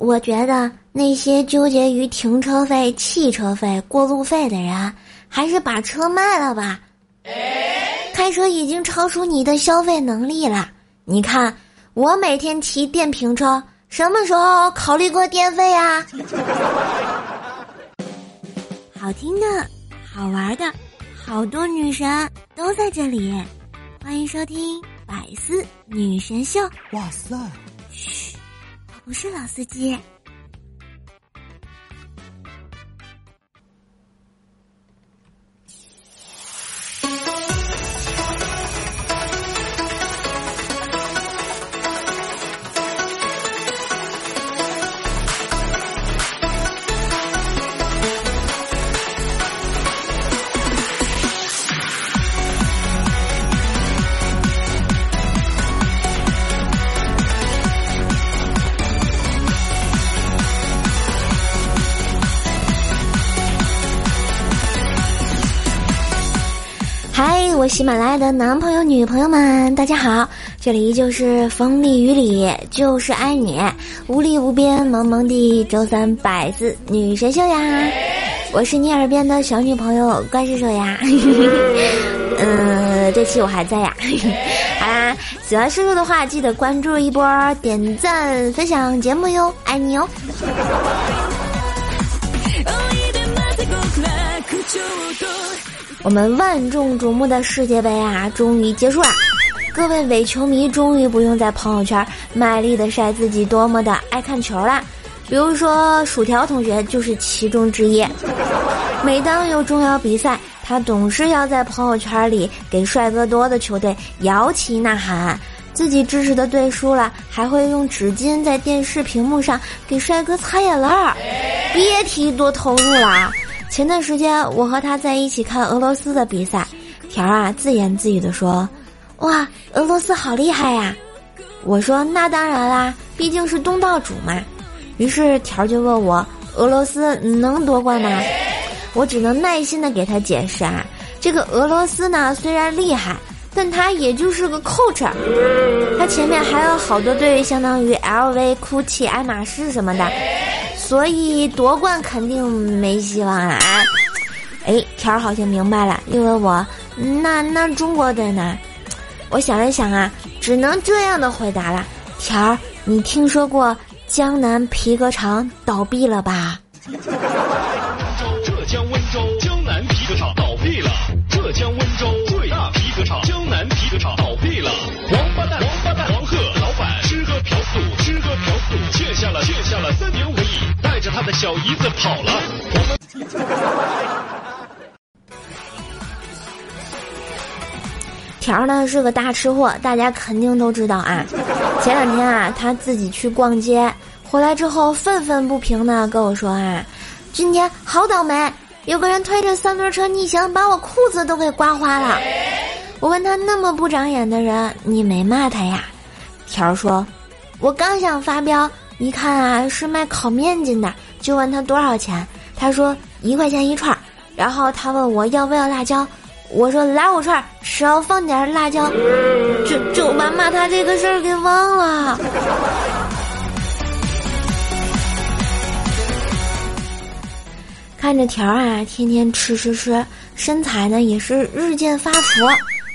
我觉得那些纠结于停车费、汽车费、过路费的人，还是把车卖了吧。开车已经超出你的消费能力了。你看，我每天骑电瓶车，什么时候考虑过电费啊？好听的，好玩的，好多女神都在这里，欢迎收听百思女神秀。哇塞！嘘，我不是老司机。我喜马拉雅的男朋友、女朋友们，大家好！这里依旧是风里雨里就是爱你，无里无边萌萌的周三百字女神秀呀！我是你耳边的小女朋友怪兽兽呀！嗯，这期我还在呀！好啦，喜欢叔叔的话，记得关注一波，点赞分享节目哟，爱你哦！我们万众瞩目的世界杯啊，终于结束了！各位伪球迷终于不用在朋友圈卖力的晒自己多么的爱看球了。比如说，薯条同学就是其中之一。每当有重要比赛，他总是要在朋友圈里给帅哥多的球队摇旗呐喊。自己支持的队输了，还会用纸巾在电视屏幕上给帅哥擦眼泪儿。别提多投入了。前段时间，我和他在一起看俄罗斯的比赛，条儿啊自言自语的说：“哇，俄罗斯好厉害呀！”我说：“那当然啦，毕竟是东道主嘛。”于是条儿就问我：“俄罗斯能夺冠吗？”我只能耐心的给他解释啊，这个俄罗斯呢虽然厉害，但他也就是个 coach，他前面还有好多队，相当于 LV、GUCCI、爱马仕什么的。所以夺冠肯定没希望啊！哎，条儿好像明白了，又问我：“那那中国队呢？”我想了想啊，只能这样的回答了。条儿，你听说过江南皮革厂倒闭了吧？浙江温州江南皮革厂小姨子跑了。我们条呢是个大吃货，大家肯定都知道啊。前两天啊，他自己去逛街，回来之后愤愤不平的跟我说啊：“今天好倒霉，有个人推着三轮车逆行，把我裤子都给刮花了。”我问他那么不长眼的人，你没骂他呀？条说：“我刚想发飙。”一看啊，是卖烤面筋的，就问他多少钱，他说一块钱一串儿。然后他问我要不要辣椒，我说来五串儿，只要放点辣椒，就就把骂他这个事儿给忘了。看着条啊，天天吃吃吃，身材呢也是日渐发福，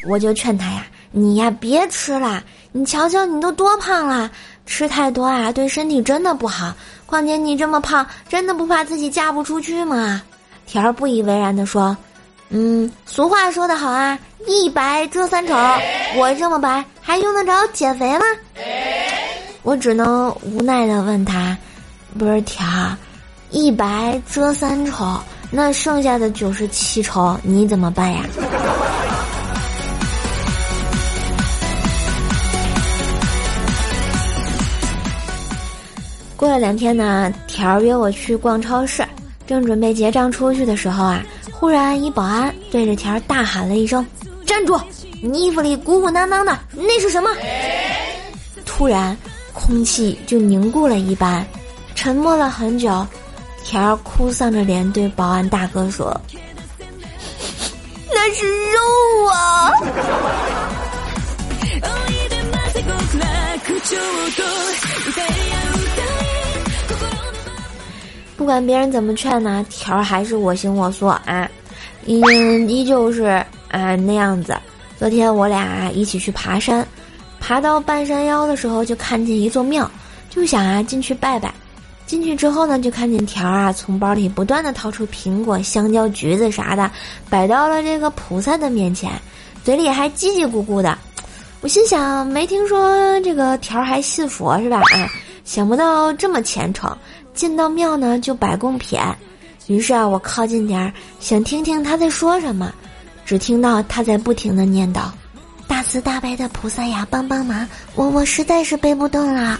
我就劝他呀，你呀别吃了，你瞧瞧你都多胖了。吃太多啊，对身体真的不好。况且你这么胖，真的不怕自己嫁不出去吗？条儿不以为然地说：“嗯，俗话说得好啊，一白遮三丑。我这么白，还用得着减肥吗？”我只能无奈地问他：“不是条儿，一白遮三丑，那剩下的九十七丑你怎么办呀？”过了两天呢，条约我去逛超市，正准备结账出去的时候啊，忽然一保安对着条儿大喊了一声：“站住！你衣服里鼓鼓囊囊的，那是什么？”突然，空气就凝固了一般，沉默了很久，条儿哭丧着脸对保安大哥说：“那是肉啊！” 不管别人怎么劝呢，条儿还是我行我素啊，嗯，依旧是啊那样子。昨天我俩一起去爬山，爬到半山腰的时候，就看见一座庙，就想啊进去拜拜。进去之后呢，就看见条儿啊从包里不断的掏出苹果、香蕉、橘子啥的，摆到了这个菩萨的面前，嘴里还叽叽咕咕的。我心想，没听说这个条儿还信佛是吧？啊，想不到这么虔诚。进到庙呢，就摆供品。于是啊，我靠近点儿，想听听他在说什么。只听到他在不停的念叨：“大慈大悲的菩萨呀，帮帮忙！我我实在是背不动了。”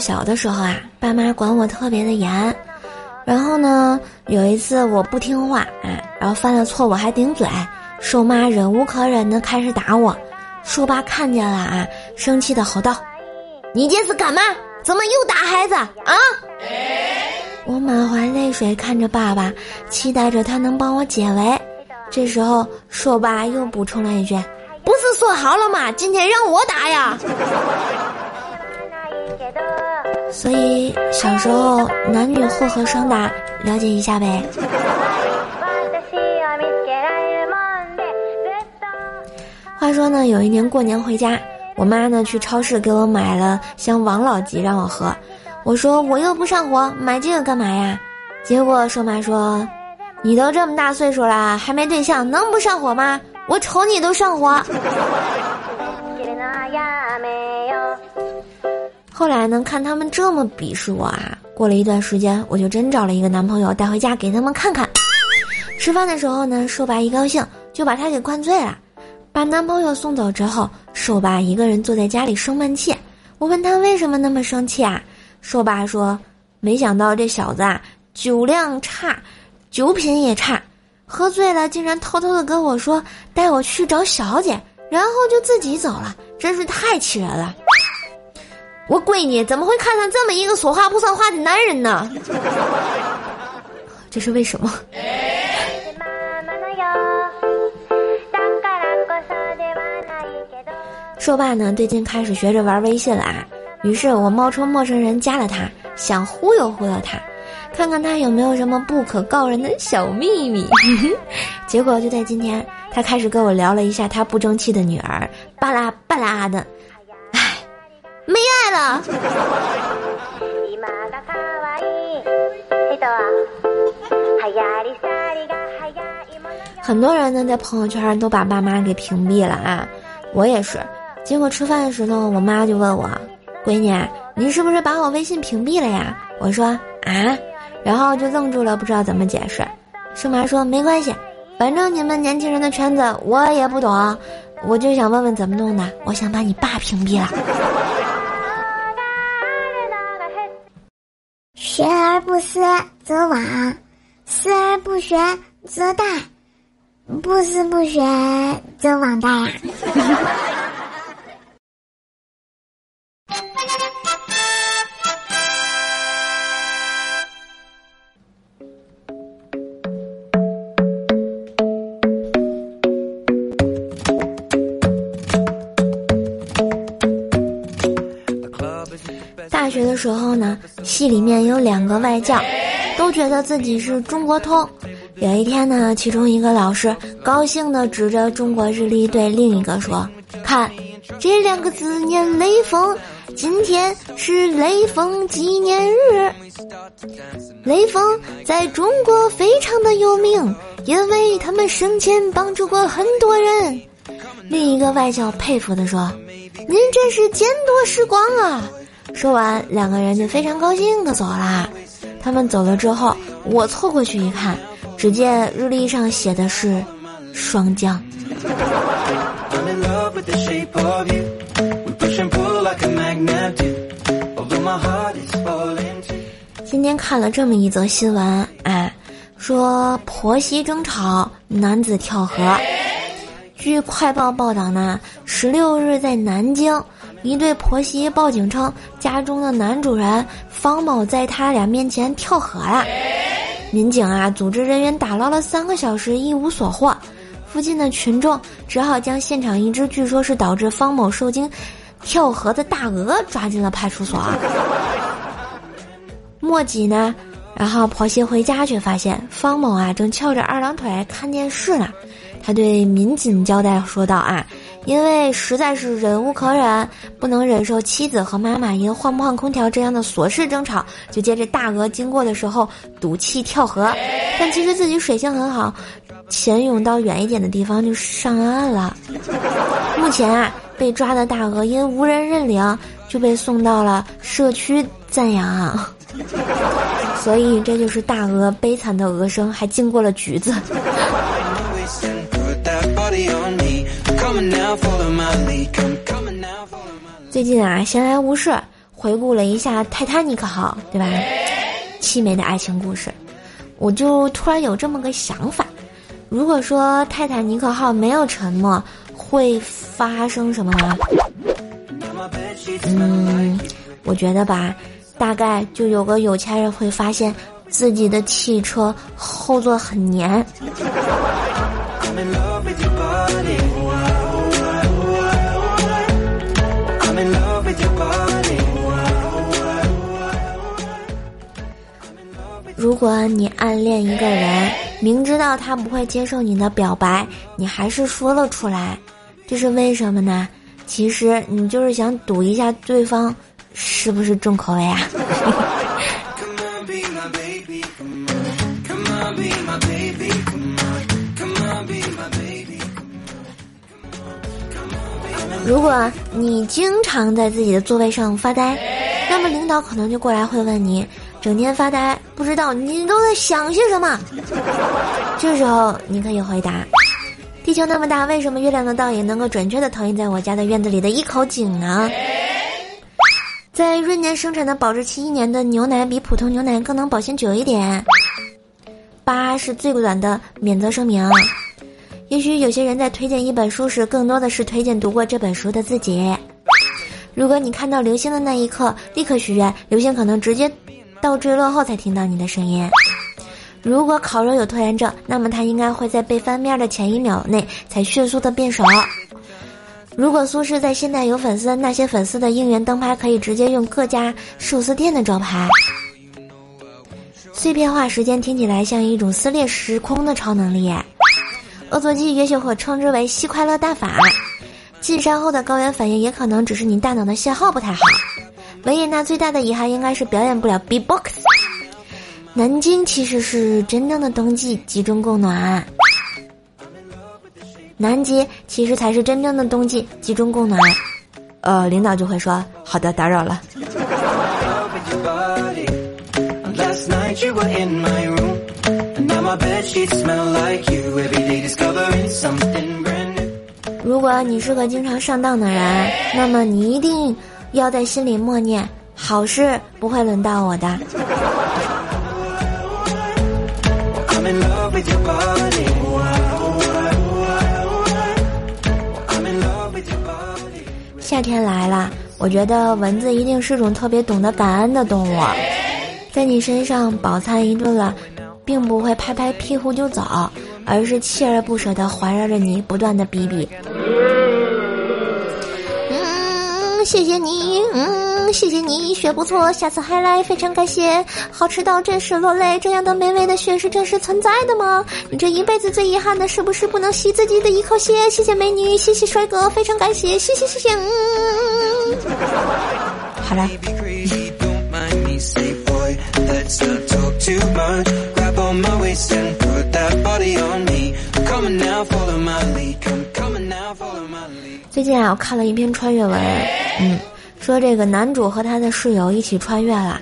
小的时候啊，爸妈管我特别的严。然后呢，有一次我不听话，啊，然后犯了错误还顶嘴，瘦妈忍无可忍的开始打我。瘦爸看见了啊，生气的吼道：“你这是干嘛？怎么又打孩子啊？”我满怀泪水看着爸爸，期待着他能帮我解围。这时候，瘦爸又补充了一句：“不是说好了吗？今天让我打呀！”所以小时候男女混合双打，了解一下呗。话说呢，有一年过年回家，我妈呢去超市给我买了箱王老吉让我喝。我说我又不上火，买这个干嘛呀？结果瘦妈说。你都这么大岁数了，还没对象，能不上火吗？我瞅你都上火。后来呢，看他们这么鄙视我啊，过了一段时间，我就真找了一个男朋友带回家给他们看看。吃饭的时候呢，瘦爸一高兴就把他给灌醉了。把男朋友送走之后，瘦爸一个人坐在家里生闷气。我问他为什么那么生气啊？瘦爸说：“没想到这小子啊，酒量差。”酒品也差，喝醉了竟然偷偷的跟我说带我去找小姐，然后就自己走了，真是太气人了。我闺女怎么会看上这么一个说话不算话的男人呢？这是为什么？说罢呢，最近开始学着玩微信了啊，于是我冒充陌生人加了他，想忽悠忽悠他。看看他有没有什么不可告人的小秘密，结果就在今天，他开始跟我聊了一下他不争气的女儿，巴拉巴拉的，了。很多人呢在朋友圈都把爸妈给屏蔽了啊，我也是。结果吃饭的时候，我妈就问我：“闺女，你是不是把我微信屏蔽了呀？”我说：“啊。”然后就愣住了，不知道怎么解释。瘦妈说：“没关系，反正你们年轻人的圈子我也不懂，我就想问问怎么弄的。我想把你爸屏蔽了。”不思则罔，思而不学则殆，不思不学则罔殆呀。学的时候呢，系里面有两个外教，都觉得自己是中国通。有一天呢，其中一个老师高兴地指着中国日历对另一个说：“看，这两个字念雷锋，今天是雷锋纪念日。雷锋在中国非常的有名，因为他们生前帮助过很多人。”另一个外教佩服地说：“您真是见多识广啊！”说完，两个人就非常高兴的走啦。他们走了之后，我凑过去一看，只见日历上写的是“霜降”。今天看了这么一则新闻，哎，说婆媳争吵，男子跳河，据快报报道呢，十六日在南京，一对婆媳报警称家中的男主人方某在他俩面前跳河了。民警啊，组织人员打捞了三个小时，一无所获。附近的群众只好将现场一只据说是导致方某受惊跳河的大鹅抓进了派出所。墨迹呢？然后婆媳回家却发现方某啊正翘着二郎腿看电视呢。他对民警交代说道：“啊，因为实在是忍无可忍，不能忍受妻子和妈妈因换不换空调这样的琐事争吵，就接着大鹅经过的时候赌气跳河。但其实自己水性很好，潜泳到远一点的地方就上岸了。目前啊，被抓的大鹅因无人认领，就被送到了社区暂养。所以这就是大鹅悲惨的鹅声，还经过了橘子。”最近啊，闲来无事，回顾了一下泰坦尼克号，对吧？凄美的爱情故事，我就突然有这么个想法：如果说泰坦尼克号没有沉没，会发生什么呢？嗯，我觉得吧，大概就有个有钱人会发现自己的汽车后座很黏。果你暗恋一个人，明知道他不会接受你的表白，你还是说了出来，这是为什么呢？其实你就是想赌一下对方是不是重口味啊。如果你经常在自己的座位上发呆，那么领导可能就过来会问你：整天发呆，不知道你都在想些什么？这时候你可以回答：地球那么大，为什么月亮的倒影能够准确的投影在我家的院子里的一口井呢？在闰年生产的保质期一年的牛奶比普通牛奶更能保鲜久一点。八是最短的免责声明。也许有些人在推荐一本书时，更多的是推荐读过这本书的自己。如果你看到流星的那一刻立刻许愿，流星可能直接倒坠落后才听到你的声音。如果烤肉有拖延症，那么它应该会在被翻面的前一秒内才迅速的变熟。如果苏轼在现代有粉丝，那些粉丝的应援灯牌可以直接用各家寿司店的招牌。碎片化时间听起来像一种撕裂时空的超能力。恶作剧也许会称之为“吸快乐大法”，进山后的高原反应也可能只是你大脑的信号不太好。维也纳最大的遗憾应该是表演不了 B-box。南京其实是真正的冬季集中供暖，南极其实才是真正的冬季集中供暖。呃，领导就会说：“好的，打扰了。”如果你是个经常上当的人，那么你一定要在心里默念：好事不会轮到我的。夏天来了，我觉得蚊子一定是种特别懂得感恩的动物，在你身上饱餐一顿了。并不会拍拍屁股就走，而是锲而不舍地环绕着你，不断的逼逼。谢谢你，嗯，谢谢你，血不错，下次还来，非常感谢。好吃到真是落泪，这样的美味的血是真实存在的吗？你这一辈子最遗憾的是不是不能吸自己的一口血？谢谢美女，谢谢帅哥，非常感谢，谢谢谢谢。嗯，好了。最近啊，我看了一篇穿越文，嗯，说这个男主和他的室友一起穿越了，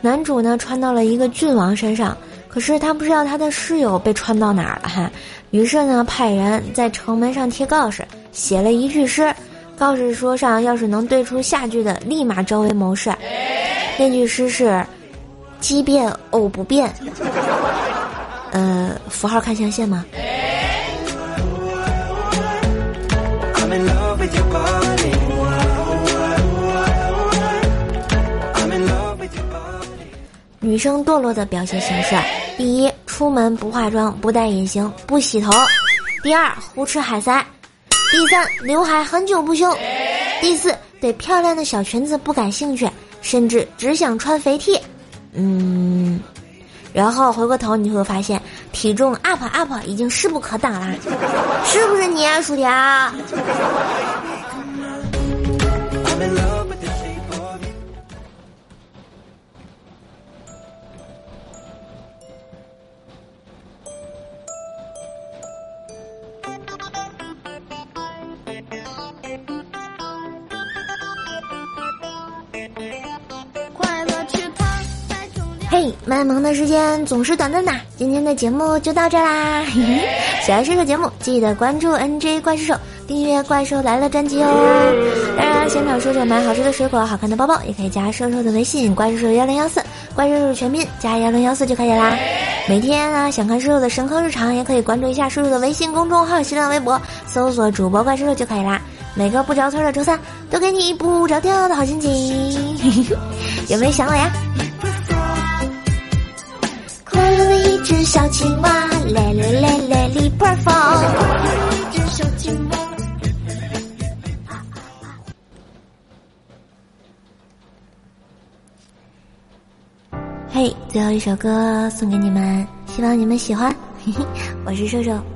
男主呢穿到了一个郡王身上，可是他不知道他的室友被穿到哪儿了哈，于是呢派人在城门上贴告示，写了一句诗，告示说上要是能对出下句的，立马招为谋士。那句诗是。奇变偶不变，呃，符号看象限吗？女生堕落的表现形式：第一，出门不化妆、不戴隐形、不洗头；第二，胡吃海塞；第三，刘海很久不修；第四，对漂亮的小裙子不感兴趣，甚至只想穿肥 T。嗯，然后回过头你会发现，体重 up up 已经势不可挡啦，是不是你啊，薯条？嘿，卖萌的时间总是短暂的，今天的节目就到这啦！喜欢叔叔节目，记得关注 NJ 怪兽手，订阅《怪兽来了》专辑哦。当然，想找射手买好吃的水果、好看的包包，也可以加射手的微信“怪兽手幺零幺四”，怪兽手全拼加幺零幺四就可以啦。每天啊，想看叔叔的神坑日常，也可以关注一下射手的微信公众号、新浪微博，搜索主播怪兽手就可以啦。每个不着村的周三，都给你不着调的好心情。有没有想我呀？一只小青蛙，嘞嘞嘞嘞哩破风。一只小青蛙。嘿，最后一首歌送给你们，希望你们喜欢。嘿嘿，我是瘦瘦。